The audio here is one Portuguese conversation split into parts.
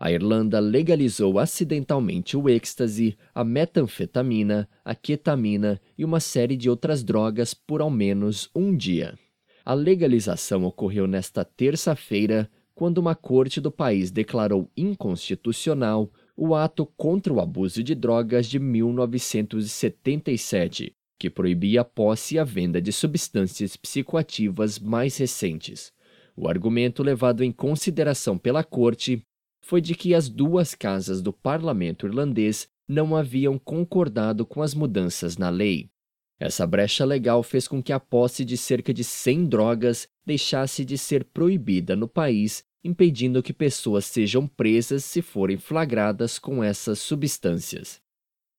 A Irlanda legalizou acidentalmente o êxtase, a metanfetamina, a ketamina e uma série de outras drogas por ao menos um dia. A legalização ocorreu nesta terça-feira, quando uma corte do país declarou inconstitucional o ato contra o abuso de drogas de 1977, que proibia a posse e a venda de substâncias psicoativas mais recentes. O argumento levado em consideração pela corte foi de que as duas casas do parlamento irlandês não haviam concordado com as mudanças na lei. Essa brecha legal fez com que a posse de cerca de 100 drogas deixasse de ser proibida no país impedindo que pessoas sejam presas se forem flagradas com essas substâncias.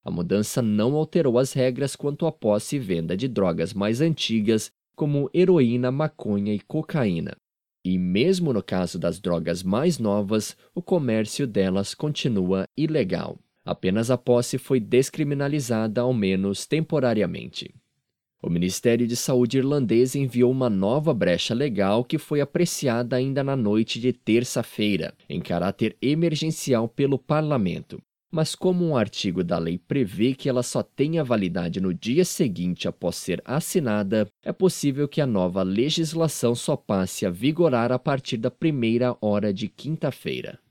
A mudança não alterou as regras quanto à posse e venda de drogas mais antigas, como heroína, maconha e cocaína. E mesmo no caso das drogas mais novas, o comércio delas continua ilegal. Apenas a posse foi descriminalizada, ao menos temporariamente. O Ministério de Saúde irlandês enviou uma nova brecha legal que foi apreciada ainda na noite de terça-feira, em caráter emergencial pelo parlamento. Mas, como um artigo da lei prevê que ela só tenha validade no dia seguinte após ser assinada, é possível que a nova legislação só passe a vigorar a partir da primeira hora de quinta-feira.